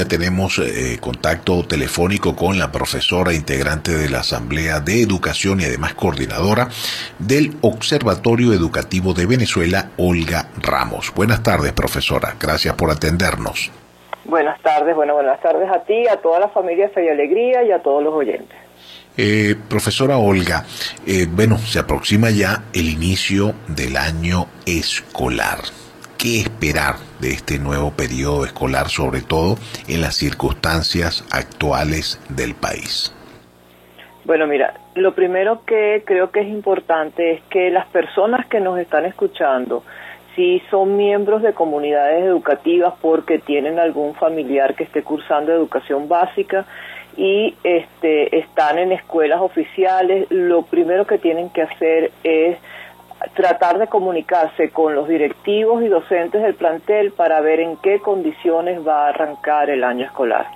Ya tenemos eh, contacto telefónico con la profesora integrante de la Asamblea de Educación y además coordinadora del Observatorio Educativo de Venezuela, Olga Ramos. Buenas tardes, profesora. Gracias por atendernos. Buenas tardes, bueno, buenas tardes a ti, a toda la familia Fe y Alegría y a todos los oyentes. Eh, profesora Olga, eh, bueno, se aproxima ya el inicio del año escolar qué esperar de este nuevo periodo escolar, sobre todo en las circunstancias actuales del país? Bueno, mira, lo primero que creo que es importante es que las personas que nos están escuchando, si son miembros de comunidades educativas porque tienen algún familiar que esté cursando educación básica y este, están en escuelas oficiales, lo primero que tienen que hacer es tratar de comunicarse con los directivos y docentes del plantel para ver en qué condiciones va a arrancar el año escolar.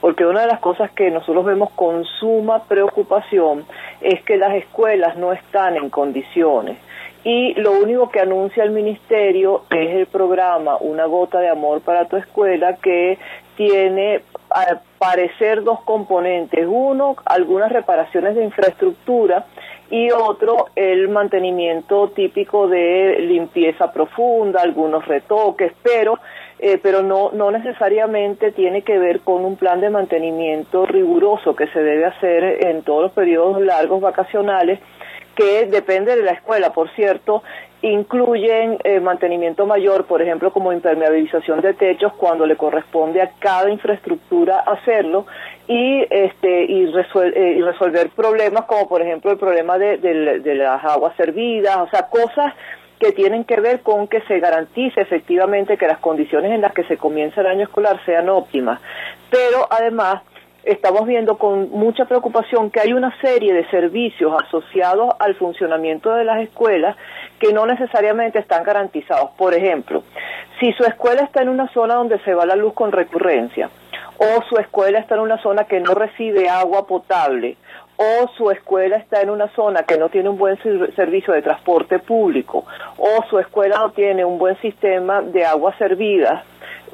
Porque una de las cosas que nosotros vemos con suma preocupación es que las escuelas no están en condiciones y lo único que anuncia el ministerio es el programa Una gota de amor para tu escuela que tiene al parecer dos componentes. Uno, algunas reparaciones de infraestructura y otro el mantenimiento típico de limpieza profunda, algunos retoques, pero eh, pero no no necesariamente tiene que ver con un plan de mantenimiento riguroso que se debe hacer en todos los periodos largos vacacionales que depende de la escuela, por cierto, incluyen eh, mantenimiento mayor, por ejemplo, como impermeabilización de techos cuando le corresponde a cada infraestructura hacerlo y este y, eh, resolver problemas como por ejemplo el problema de las aguas servidas, o sea, cosas que tienen que ver con que se garantice efectivamente que las condiciones en las que se comienza el año escolar sean óptimas. Pero además estamos viendo con mucha preocupación que hay una serie de servicios asociados al funcionamiento de las escuelas que no necesariamente están garantizados. Por ejemplo, si su escuela está en una zona donde se va la luz con recurrencia, o su escuela está en una zona que no recibe agua potable, o su escuela está en una zona que no tiene un buen servicio de transporte público, o su escuela no tiene un buen sistema de agua servida,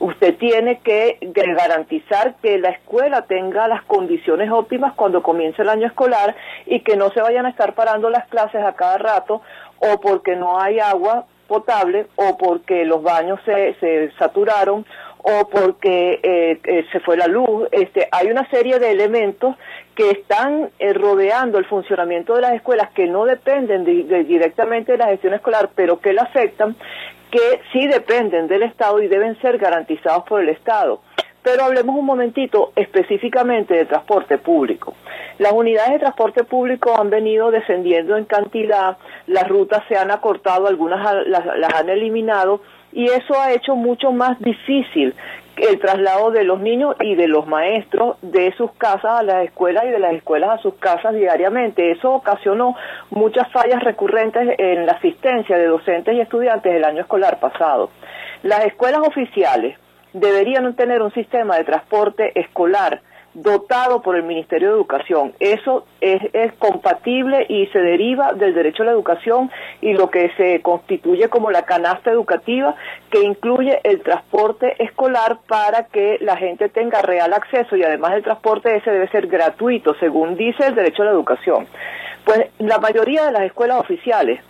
usted tiene que garantizar que la escuela tenga las condiciones óptimas cuando comience el año escolar y que no se vayan a estar parando las clases a cada rato o porque no hay agua potable o porque los baños se, se saturaron o porque eh, eh, se fue la luz. Este, hay una serie de elementos que están eh, rodeando el funcionamiento de las escuelas que no dependen directamente de la gestión escolar, pero que la afectan, que sí dependen del Estado y deben ser garantizados por el Estado. Pero hablemos un momentito específicamente del transporte público. Las unidades de transporte público han venido descendiendo en cantidad, las rutas se han acortado, algunas las han eliminado y eso ha hecho mucho más difícil el traslado de los niños y de los maestros de sus casas a las escuelas y de las escuelas a sus casas diariamente. Eso ocasionó muchas fallas recurrentes en la asistencia de docentes y estudiantes el año escolar pasado. Las escuelas oficiales deberían tener un sistema de transporte escolar dotado por el Ministerio de Educación. Eso es, es, compatible y se deriva del derecho a la educación y lo que se constituye como la canasta educativa que incluye el transporte escolar para que la gente tenga real acceso y además el transporte ese debe ser gratuito según dice el derecho a la educación. Pues la mayoría de las escuelas oficiales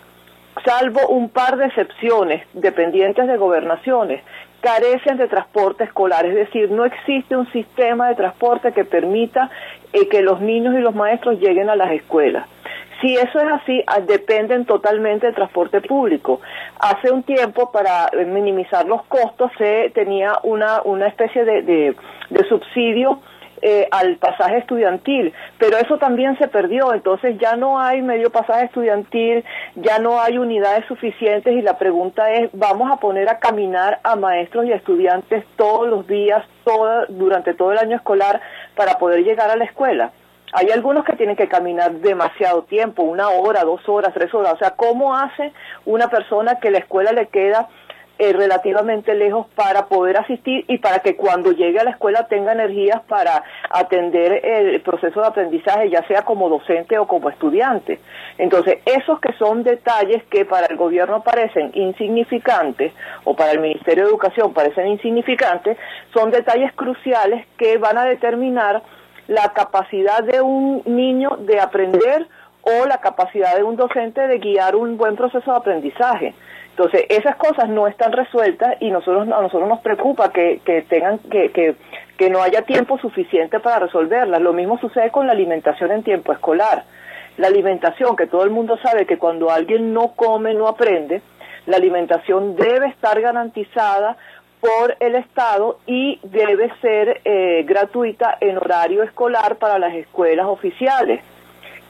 salvo un par de excepciones dependientes de gobernaciones, carecen de transporte escolar, es decir, no existe un sistema de transporte que permita eh, que los niños y los maestros lleguen a las escuelas. Si eso es así, ah, dependen totalmente del transporte público. Hace un tiempo, para minimizar los costos, se tenía una, una especie de, de subsidio eh, al pasaje estudiantil, pero eso también se perdió, entonces ya no hay medio pasaje estudiantil, ya no hay unidades suficientes y la pregunta es, ¿vamos a poner a caminar a maestros y estudiantes todos los días, durante todo el año escolar para poder llegar a la escuela? Hay algunos que tienen que caminar demasiado tiempo, una hora, dos horas, tres horas. O sea, ¿cómo hace una persona que la escuela le queda eh, relativamente lejos para poder asistir y para que cuando llegue a la escuela tenga energías para atender el proceso de aprendizaje, ya sea como docente o como estudiante. Entonces, esos que son detalles que para el gobierno parecen insignificantes o para el Ministerio de Educación parecen insignificantes, son detalles cruciales que van a determinar la capacidad de un niño de aprender o la capacidad de un docente de guiar un buen proceso de aprendizaje. Entonces, esas cosas no están resueltas y nosotros, a nosotros nos preocupa que, que tengan, que, que, que no haya tiempo suficiente para resolverlas. Lo mismo sucede con la alimentación en tiempo escolar. La alimentación, que todo el mundo sabe que cuando alguien no come, no aprende, la alimentación debe estar garantizada por el Estado y debe ser eh, gratuita en horario escolar para las escuelas oficiales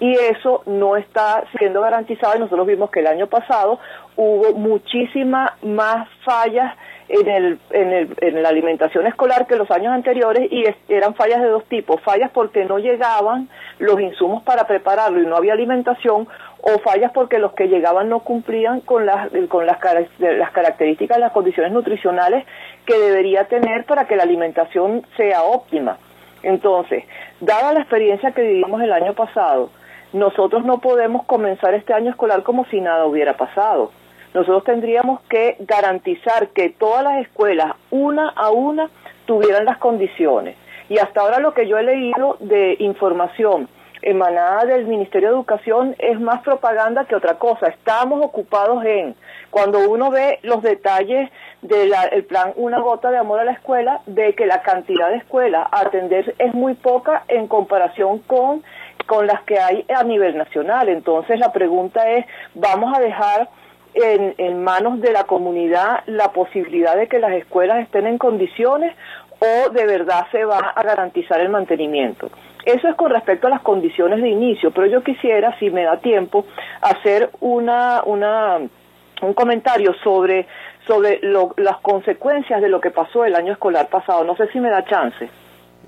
y eso no está siendo garantizado y nosotros vimos que el año pasado hubo muchísimas más fallas en, el, en, el, en la alimentación escolar que los años anteriores y eran fallas de dos tipos, fallas porque no llegaban los insumos para prepararlo y no había alimentación o fallas porque los que llegaban no cumplían con las, con las, las características, las condiciones nutricionales que debería tener para que la alimentación sea óptima. Entonces, dada la experiencia que vivimos el año pasado, nosotros no podemos comenzar este año escolar como si nada hubiera pasado. Nosotros tendríamos que garantizar que todas las escuelas, una a una, tuvieran las condiciones. Y hasta ahora lo que yo he leído de información emanada del Ministerio de Educación es más propaganda que otra cosa. Estamos ocupados en, cuando uno ve los detalles del plan Una gota de amor a la escuela, de que la cantidad de escuelas a atender es muy poca en comparación con con las que hay a nivel nacional. Entonces la pregunta es, ¿vamos a dejar en, manos de la comunidad la posibilidad de que las escuelas estén en condiciones o de verdad se va a garantizar el mantenimiento? Eso es con respecto a las condiciones de inicio, pero yo quisiera, si me da tiempo, hacer una, una, un comentario sobre, sobre las consecuencias de lo que pasó el año escolar pasado. No sé si me da chance.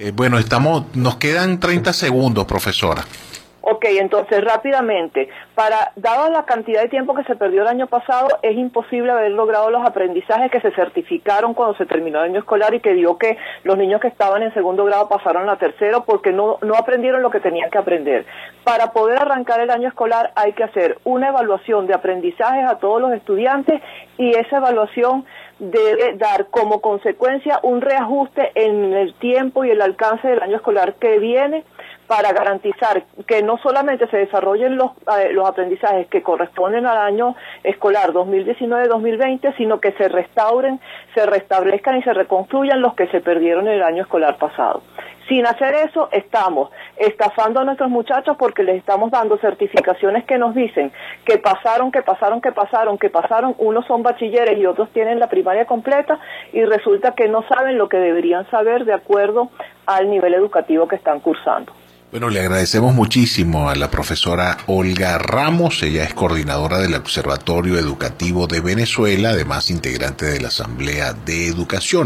Eh, bueno, estamos, nos quedan 30 segundos, profesora. Ok, entonces rápidamente, para dada la cantidad de tiempo que se perdió el año pasado, es imposible haber logrado los aprendizajes que se certificaron cuando se terminó el año escolar y que dio que los niños que estaban en segundo grado pasaron a tercero porque no, no aprendieron lo que tenían que aprender. Para poder arrancar el año escolar hay que hacer una evaluación de aprendizajes a todos los estudiantes y esa evaluación debe dar como consecuencia un reajuste en el tiempo y el alcance del año escolar que viene para garantizar que no solamente se desarrollen los, eh, los aprendizajes que corresponden al año escolar 2019-2020, sino que se restauren, se restablezcan y se reconstruyan los que se perdieron el año escolar pasado. Sin hacer eso, estamos estafando a nuestros muchachos porque les estamos dando certificaciones que nos dicen que pasaron, que pasaron, que pasaron, que pasaron, unos son bachilleres y otros tienen la primaria completa y resulta que no saben lo que deberían saber de acuerdo al nivel educativo que están cursando. Bueno, le agradecemos muchísimo a la profesora Olga Ramos, ella es coordinadora del Observatorio Educativo de Venezuela, además integrante de la Asamblea de Educación.